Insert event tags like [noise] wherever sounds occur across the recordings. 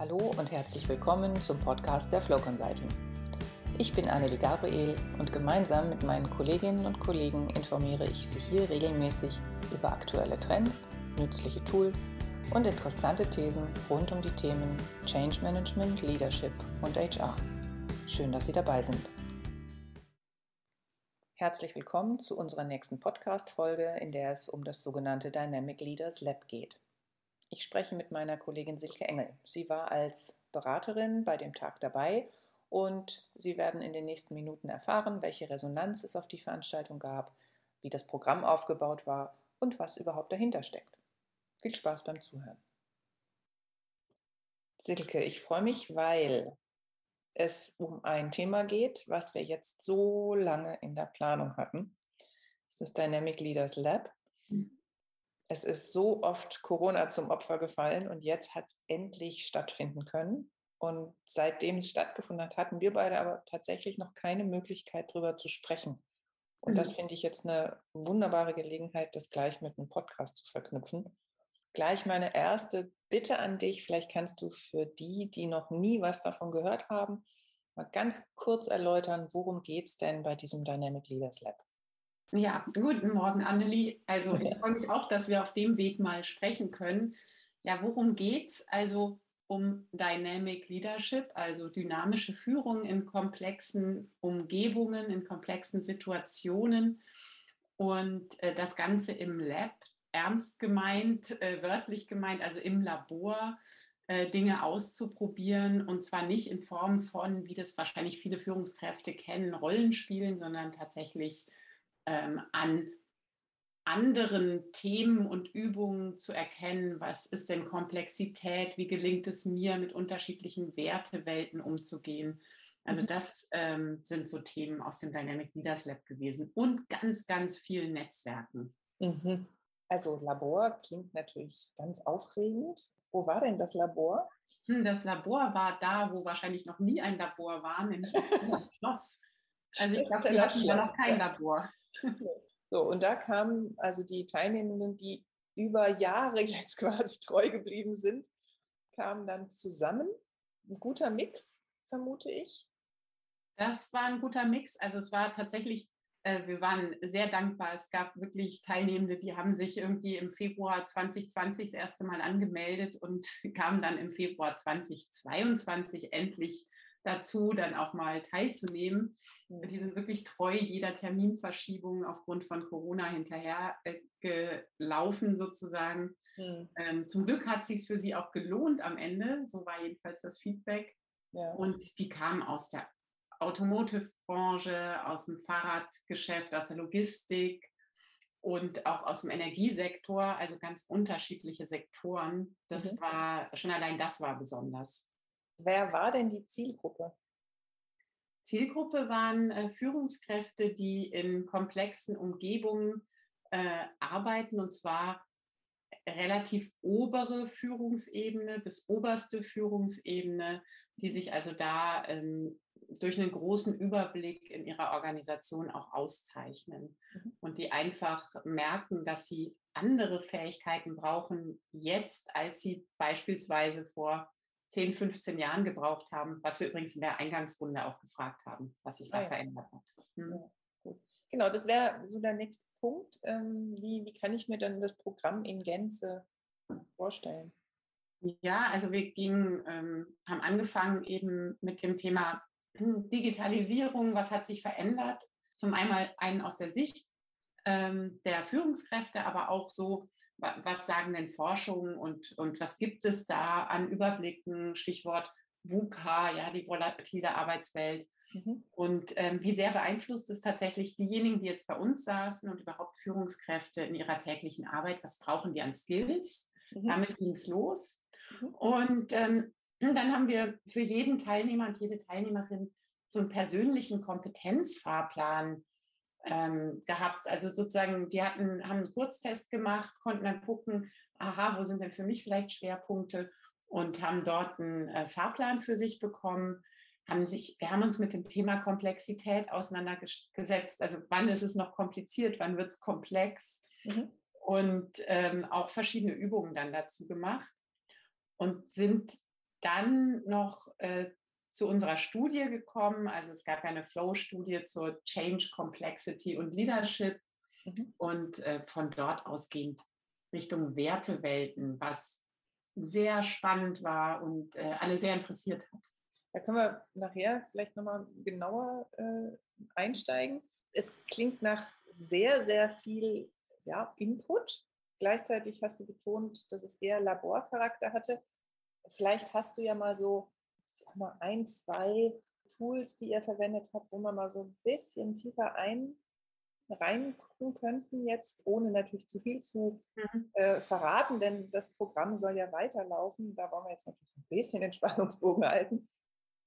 Hallo und herzlich willkommen zum Podcast der Flow Consulting. Ich bin Annelie Gabriel und gemeinsam mit meinen Kolleginnen und Kollegen informiere ich Sie hier regelmäßig über aktuelle Trends, nützliche Tools und interessante Thesen rund um die Themen Change Management, Leadership und HR. Schön, dass Sie dabei sind. Herzlich willkommen zu unserer nächsten Podcast-Folge, in der es um das sogenannte Dynamic Leaders Lab geht. Ich spreche mit meiner Kollegin Silke Engel. Sie war als Beraterin bei dem Tag dabei und Sie werden in den nächsten Minuten erfahren, welche Resonanz es auf die Veranstaltung gab, wie das Programm aufgebaut war und was überhaupt dahinter steckt. Viel Spaß beim Zuhören. Silke, ich freue mich, weil es um ein Thema geht, was wir jetzt so lange in der Planung hatten. Das ist Dynamic Leaders Lab. Es ist so oft Corona zum Opfer gefallen und jetzt hat es endlich stattfinden können. Und seitdem es stattgefunden hat, hatten wir beide aber tatsächlich noch keine Möglichkeit, darüber zu sprechen. Und mhm. das finde ich jetzt eine wunderbare Gelegenheit, das gleich mit einem Podcast zu verknüpfen. Gleich meine erste Bitte an dich, vielleicht kannst du für die, die noch nie was davon gehört haben, mal ganz kurz erläutern, worum geht es denn bei diesem Dynamic Leaders Lab? Ja, guten Morgen, Annelie. Also ich [laughs] freue mich auch, dass wir auf dem Weg mal sprechen können. Ja, worum geht's? Also um Dynamic Leadership, also dynamische Führung in komplexen Umgebungen, in komplexen Situationen und äh, das Ganze im Lab, ernst gemeint, äh, wörtlich gemeint, also im Labor, äh, Dinge auszuprobieren und zwar nicht in Form von, wie das wahrscheinlich viele Führungskräfte kennen, Rollenspielen, sondern tatsächlich ähm, an anderen Themen und Übungen zu erkennen, was ist denn Komplexität, wie gelingt es mir, mit unterschiedlichen Wertewelten umzugehen. Also mhm. das ähm, sind so Themen aus dem Dynamic Leaders Lab gewesen und ganz, ganz vielen Netzwerken. Mhm. Also Labor klingt natürlich ganz aufregend. Wo war denn das Labor? Hm, das Labor war da, wo wahrscheinlich noch nie ein Labor war, nämlich im [laughs] Schloss. Also ich glaube, wir hatten ja noch kein Labor. [laughs] So, und da kamen also die Teilnehmenden, die über Jahre [laughs] jetzt quasi treu geblieben sind, kamen dann zusammen. Ein guter Mix, vermute ich. Das war ein guter Mix. Also es war tatsächlich, äh, wir waren sehr dankbar. Es gab wirklich Teilnehmende, die haben sich irgendwie im Februar 2020 das erste Mal angemeldet und [laughs] kamen dann im Februar 2022 endlich dazu, dann auch mal teilzunehmen. Mhm. Die sind wirklich treu jeder Terminverschiebung aufgrund von Corona hinterher äh, gelaufen sozusagen. Mhm. Ähm, zum Glück hat es sich für sie auch gelohnt am Ende, so war jedenfalls das Feedback. Ja. Und die kamen aus der Automotive-Branche, aus dem Fahrradgeschäft, aus der Logistik und auch aus dem Energiesektor, also ganz unterschiedliche Sektoren. Das mhm. war schon allein das war besonders. Wer war denn die Zielgruppe? Zielgruppe waren äh, Führungskräfte, die in komplexen Umgebungen äh, arbeiten und zwar relativ obere Führungsebene bis oberste Führungsebene, die sich also da ähm, durch einen großen Überblick in ihrer Organisation auch auszeichnen mhm. und die einfach merken, dass sie andere Fähigkeiten brauchen jetzt, als sie beispielsweise vor 10, 15 Jahren gebraucht haben, was wir übrigens in der Eingangsrunde auch gefragt haben, was sich da ah, ja. verändert hat. Hm. Ja, genau, das wäre so der nächste Punkt. Ähm, wie, wie kann ich mir dann das Programm in Gänze vorstellen? Ja, also wir gingen, ähm, haben angefangen eben mit dem Thema Digitalisierung, was hat sich verändert? Zum einen, einen aus der Sicht ähm, der Führungskräfte, aber auch so, was sagen denn Forschungen und, und was gibt es da an Überblicken, Stichwort VUCA, ja, die volatile Arbeitswelt. Mhm. Und ähm, wie sehr beeinflusst es tatsächlich diejenigen, die jetzt bei uns saßen und überhaupt Führungskräfte in ihrer täglichen Arbeit? Was brauchen die an Skills? Mhm. Damit ging es los. Mhm. Und ähm, dann haben wir für jeden Teilnehmer und jede Teilnehmerin so einen persönlichen Kompetenzfahrplan ähm, gehabt. Also sozusagen, die hatten, haben einen Kurztest gemacht, konnten dann gucken, aha, wo sind denn für mich vielleicht Schwerpunkte und haben dort einen äh, Fahrplan für sich bekommen. Haben sich, wir haben uns mit dem Thema Komplexität auseinandergesetzt. Also wann ist es noch kompliziert, wann wird es komplex? Mhm. Und ähm, auch verschiedene Übungen dann dazu gemacht und sind dann noch äh, zu unserer Studie gekommen. Also es gab ja eine Flow-Studie zur Change, Complexity und Leadership. Mhm. Und äh, von dort ausgehend Richtung Wertewelten, was sehr spannend war und äh, alle sehr interessiert hat. Da können wir nachher vielleicht nochmal genauer äh, einsteigen. Es klingt nach sehr, sehr viel ja, Input. Gleichzeitig hast du betont, dass es eher Laborcharakter hatte. Vielleicht hast du ja mal so sag mal, ein, zwei Tools, die ihr verwendet habt, wo man mal so ein bisschen tiefer ein reingucken könnten jetzt, ohne natürlich zu viel zu mhm. äh, verraten, denn das Programm soll ja weiterlaufen. Da wollen wir jetzt natürlich ein bisschen den Spannungsbogen halten.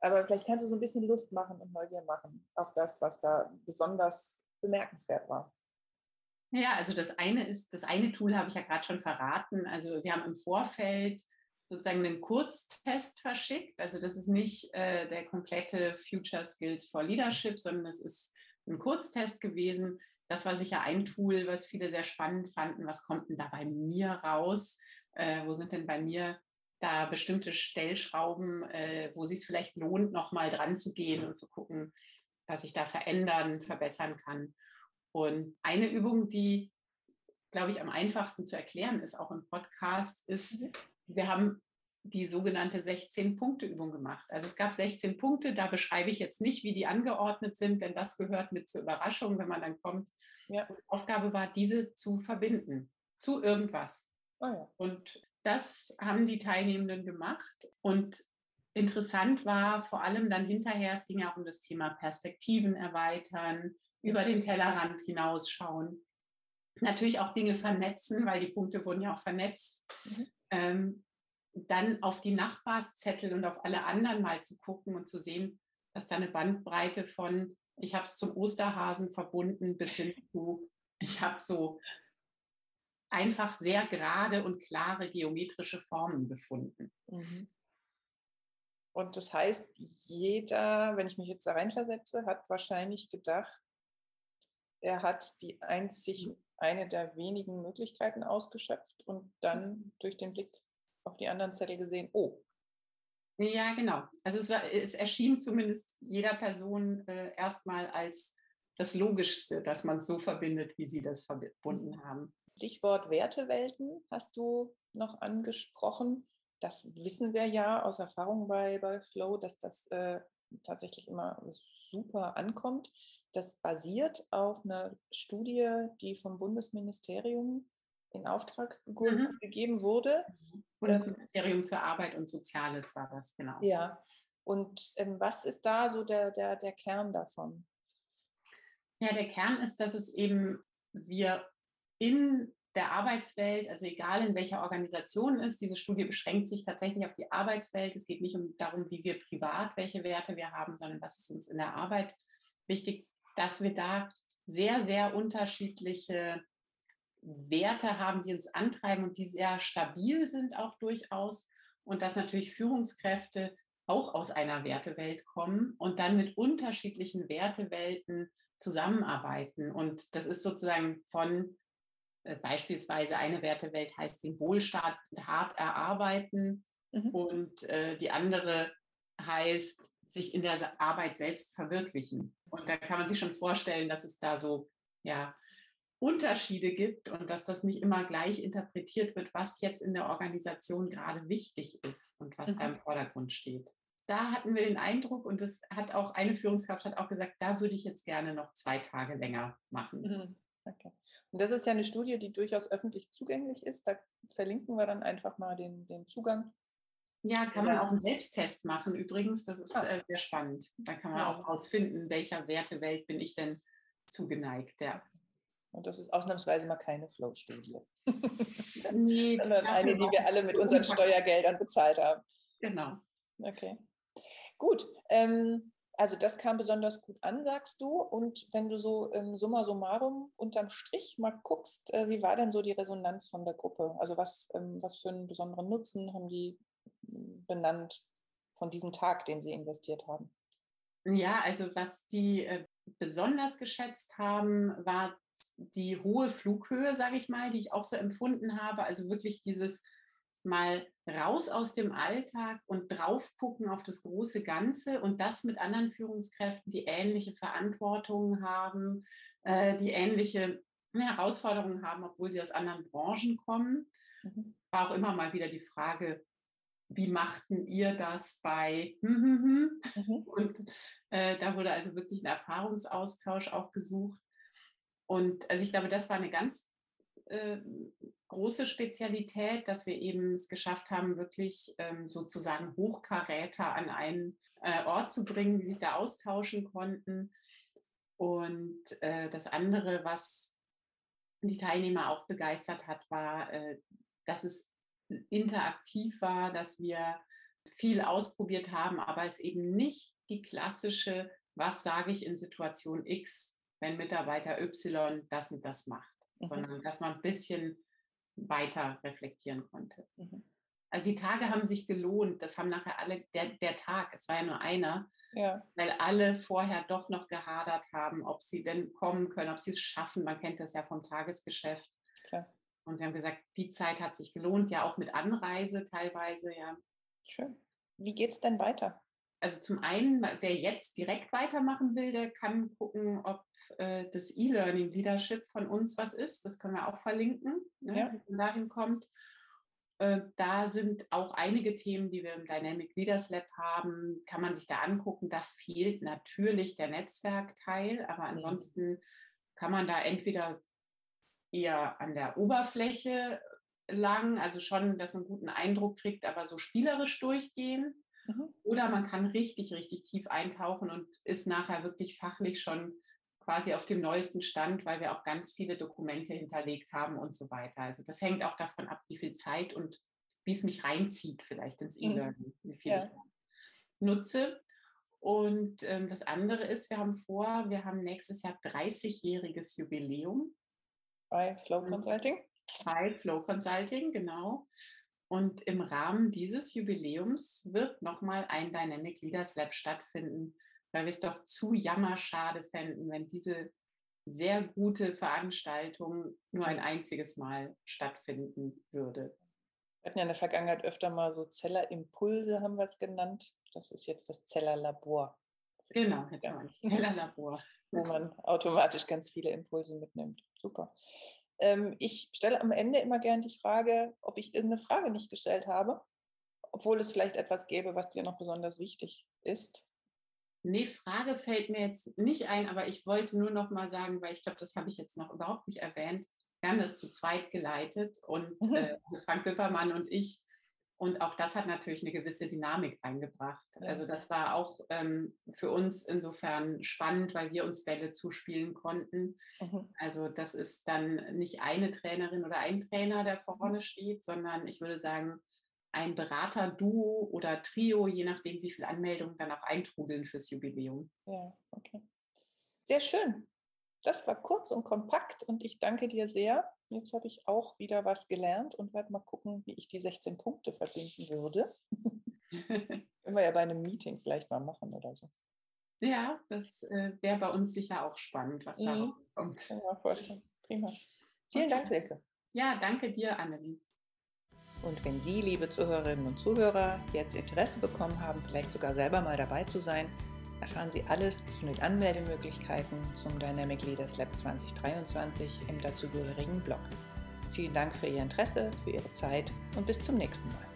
Aber vielleicht kannst du so ein bisschen Lust machen und Neugier machen auf das, was da besonders bemerkenswert war. Ja, also das eine ist, das eine Tool habe ich ja gerade schon verraten. Also wir haben im Vorfeld sozusagen einen Kurztest verschickt. Also das ist nicht äh, der komplette Future Skills for Leadership, sondern das ist ein Kurztest gewesen. Das war sicher ein Tool, was viele sehr spannend fanden. Was kommt denn da bei mir raus? Äh, wo sind denn bei mir da bestimmte Stellschrauben, äh, wo sich es vielleicht lohnt, nochmal dran zu gehen und zu gucken, was ich da verändern, verbessern kann. Und eine Übung, die, glaube ich, am einfachsten zu erklären ist, auch im Podcast, ist, mhm. Wir haben die sogenannte 16-Punkte-Übung gemacht. Also es gab 16 Punkte, da beschreibe ich jetzt nicht, wie die angeordnet sind, denn das gehört mit zur Überraschung, wenn man dann kommt. Ja. Die Aufgabe war, diese zu verbinden zu irgendwas. Oh ja. Und das haben die Teilnehmenden gemacht. Und interessant war vor allem dann hinterher, es ging ja auch um das Thema Perspektiven erweitern, über den Tellerrand hinausschauen. Natürlich auch Dinge vernetzen, weil die Punkte wurden ja auch vernetzt. Mhm. Ähm, dann auf die Nachbarszettel und auf alle anderen mal zu gucken und zu sehen, dass da eine Bandbreite von, ich habe es zum Osterhasen verbunden, bis hin zu, ich habe so einfach sehr gerade und klare geometrische Formen gefunden. Mhm. Und das heißt, jeder, wenn ich mich jetzt da reinversetze, hat wahrscheinlich gedacht, er hat die einzig eine der wenigen Möglichkeiten ausgeschöpft und dann durch den Blick auf die anderen Zettel gesehen, oh. Ja, genau. Also es, war, es erschien zumindest jeder Person äh, erstmal als das Logischste, dass man es so verbindet, wie sie das verbunden mhm. haben. Stichwort Wertewelten hast du noch angesprochen. Das wissen wir ja aus Erfahrung bei, bei Flow, dass das äh, tatsächlich immer super ankommt. Das basiert auf einer Studie, die vom Bundesministerium in Auftrag mhm. gegeben wurde. Mhm. Bundesministerium für Arbeit und Soziales war das, genau. Ja. Und ähm, was ist da so der, der, der Kern davon? Ja, der Kern ist, dass es eben wir in der Arbeitswelt, also egal in welcher Organisation ist, diese Studie beschränkt sich tatsächlich auf die Arbeitswelt. Es geht nicht um darum, wie wir privat, welche Werte wir haben, sondern was ist uns in der Arbeit wichtig, dass wir da sehr, sehr unterschiedliche Werte haben, die uns antreiben und die sehr stabil sind auch durchaus. Und dass natürlich Führungskräfte auch aus einer Wertewelt kommen und dann mit unterschiedlichen Wertewelten zusammenarbeiten. Und das ist sozusagen von äh, beispielsweise eine Wertewelt heißt den Wohlstand hart erarbeiten mhm. und äh, die andere heißt sich in der Arbeit selbst verwirklichen. Und da kann man sich schon vorstellen, dass es da so ja, Unterschiede gibt und dass das nicht immer gleich interpretiert wird, was jetzt in der Organisation gerade wichtig ist und was mhm. da im Vordergrund steht. Da hatten wir den Eindruck und das hat auch eine Führungskraft hat auch gesagt, da würde ich jetzt gerne noch zwei Tage länger machen. Mhm. Okay. Und das ist ja eine Studie, die durchaus öffentlich zugänglich ist. Da verlinken wir dann einfach mal den, den Zugang. Ja, kann man auch einen Selbsttest machen übrigens. Das ist äh, sehr spannend. Da kann man ja. auch herausfinden, welcher Wertewelt bin ich denn zugeneigt. Ja. Und das ist ausnahmsweise mal keine Flow-Studie. [laughs] Nee, Sondern eine, die wir alle mit unseren Steuergeldern bezahlt haben. Genau. Okay. Gut. Ähm, also das kam besonders gut an, sagst du. Und wenn du so im Summa summarum unterm Strich mal guckst, äh, wie war denn so die Resonanz von der Gruppe? Also was, ähm, was für einen besonderen Nutzen haben die benannt von diesem Tag, den sie investiert haben? Ja, also was die äh, besonders geschätzt haben, war die hohe Flughöhe, sage ich mal, die ich auch so empfunden habe. Also wirklich dieses mal raus aus dem Alltag und drauf gucken auf das große Ganze und das mit anderen Führungskräften, die ähnliche Verantwortungen haben, äh, die ähnliche Herausforderungen haben, obwohl sie aus anderen Branchen kommen. Mhm. War auch immer mal wieder die Frage, wie machten ihr das bei hm, hm, hm? mhm. und äh, da wurde also wirklich ein Erfahrungsaustausch auch gesucht. Und also ich glaube, das war eine ganz äh, große Spezialität, dass wir eben es geschafft haben, wirklich ähm, sozusagen Hochkaräter an einen äh, Ort zu bringen, die sich da austauschen konnten. Und äh, das andere, was die Teilnehmer auch begeistert hat, war, äh, dass es interaktiv war, dass wir viel ausprobiert haben, aber es eben nicht die klassische, was sage ich in Situation X, wenn Mitarbeiter Y das und das macht, mhm. sondern dass man ein bisschen weiter reflektieren konnte. Mhm. Also die Tage haben sich gelohnt. Das haben nachher alle, der, der Tag, es war ja nur einer, ja. weil alle vorher doch noch gehadert haben, ob sie denn kommen können, ob sie es schaffen. Man kennt das ja vom Tagesgeschäft. Klar. Und sie haben gesagt, die Zeit hat sich gelohnt, ja auch mit Anreise teilweise, ja. Schön. Wie geht es denn weiter? Also zum einen, wer jetzt direkt weitermachen will, der kann gucken, ob äh, das E-Learning Leadership von uns was ist. Das können wir auch verlinken, ne, ja. wie man dahin kommt. Äh, da sind auch einige Themen, die wir im Dynamic Leaders Lab haben, kann man sich da angucken. Da fehlt natürlich der Netzwerkteil, aber mhm. ansonsten kann man da entweder eher an der Oberfläche lang, also schon, dass man einen guten Eindruck kriegt, aber so spielerisch durchgehen. Mhm. Oder man kann richtig, richtig tief eintauchen und ist nachher wirklich fachlich schon quasi auf dem neuesten Stand, weil wir auch ganz viele Dokumente hinterlegt haben und so weiter. Also das hängt auch davon ab, wie viel Zeit und wie es mich reinzieht, vielleicht ins mhm. E-Learning, wie viel ja. ich nutze. Und ähm, das andere ist, wir haben vor, wir haben nächstes Jahr 30-jähriges Jubiläum. Bei Flow Consulting? Bei Flow Consulting, genau. Und im Rahmen dieses Jubiläums wird nochmal ein Dynamic Leaders Lab stattfinden, weil wir es doch zu jammerschade fänden, wenn diese sehr gute Veranstaltung nur ein einziges Mal stattfinden würde. Wir hatten ja in der Vergangenheit öfter mal so Zellerimpulse, haben wir es genannt. Das ist jetzt das Zellerlabor. Genau, jetzt ja. Zellerlabor. [laughs] Wo man automatisch ganz viele Impulse mitnimmt. Super. Ähm, ich stelle am Ende immer gern die Frage, ob ich irgendeine Frage nicht gestellt habe, obwohl es vielleicht etwas gäbe, was dir noch besonders wichtig ist. Nee, Frage fällt mir jetzt nicht ein, aber ich wollte nur noch mal sagen, weil ich glaube, das habe ich jetzt noch überhaupt nicht erwähnt. Wir haben das zu zweit geleitet und mhm. äh, Frank Wippermann und ich und auch das hat natürlich eine gewisse Dynamik eingebracht. Also das war auch ähm, für uns insofern spannend, weil wir uns Bälle zuspielen konnten. Mhm. Also das ist dann nicht eine Trainerin oder ein Trainer, der vorne steht, sondern ich würde sagen, ein Berater-Duo oder Trio, je nachdem, wie viele Anmeldungen dann auch eintrudeln fürs Jubiläum. Ja, okay. Sehr schön. Das war kurz und kompakt und ich danke dir sehr. Jetzt habe ich auch wieder was gelernt und werde mal gucken, wie ich die 16 Punkte verbinden würde. [laughs] Können wir ja bei einem Meeting vielleicht mal machen oder so. Ja, das äh, wäre bei uns sicher auch spannend, was da mhm. kommt. Ja, Prima. Vielen Dank, Silke. Ja, danke dir, Annelie. Und wenn Sie, liebe Zuhörerinnen und Zuhörer, jetzt Interesse bekommen haben, vielleicht sogar selber mal dabei zu sein, erfahren Sie alles zu den Anmeldemöglichkeiten zum Dynamic Leaders Lab 2023 im dazugehörigen Blog. Vielen Dank für Ihr Interesse, für Ihre Zeit und bis zum nächsten Mal.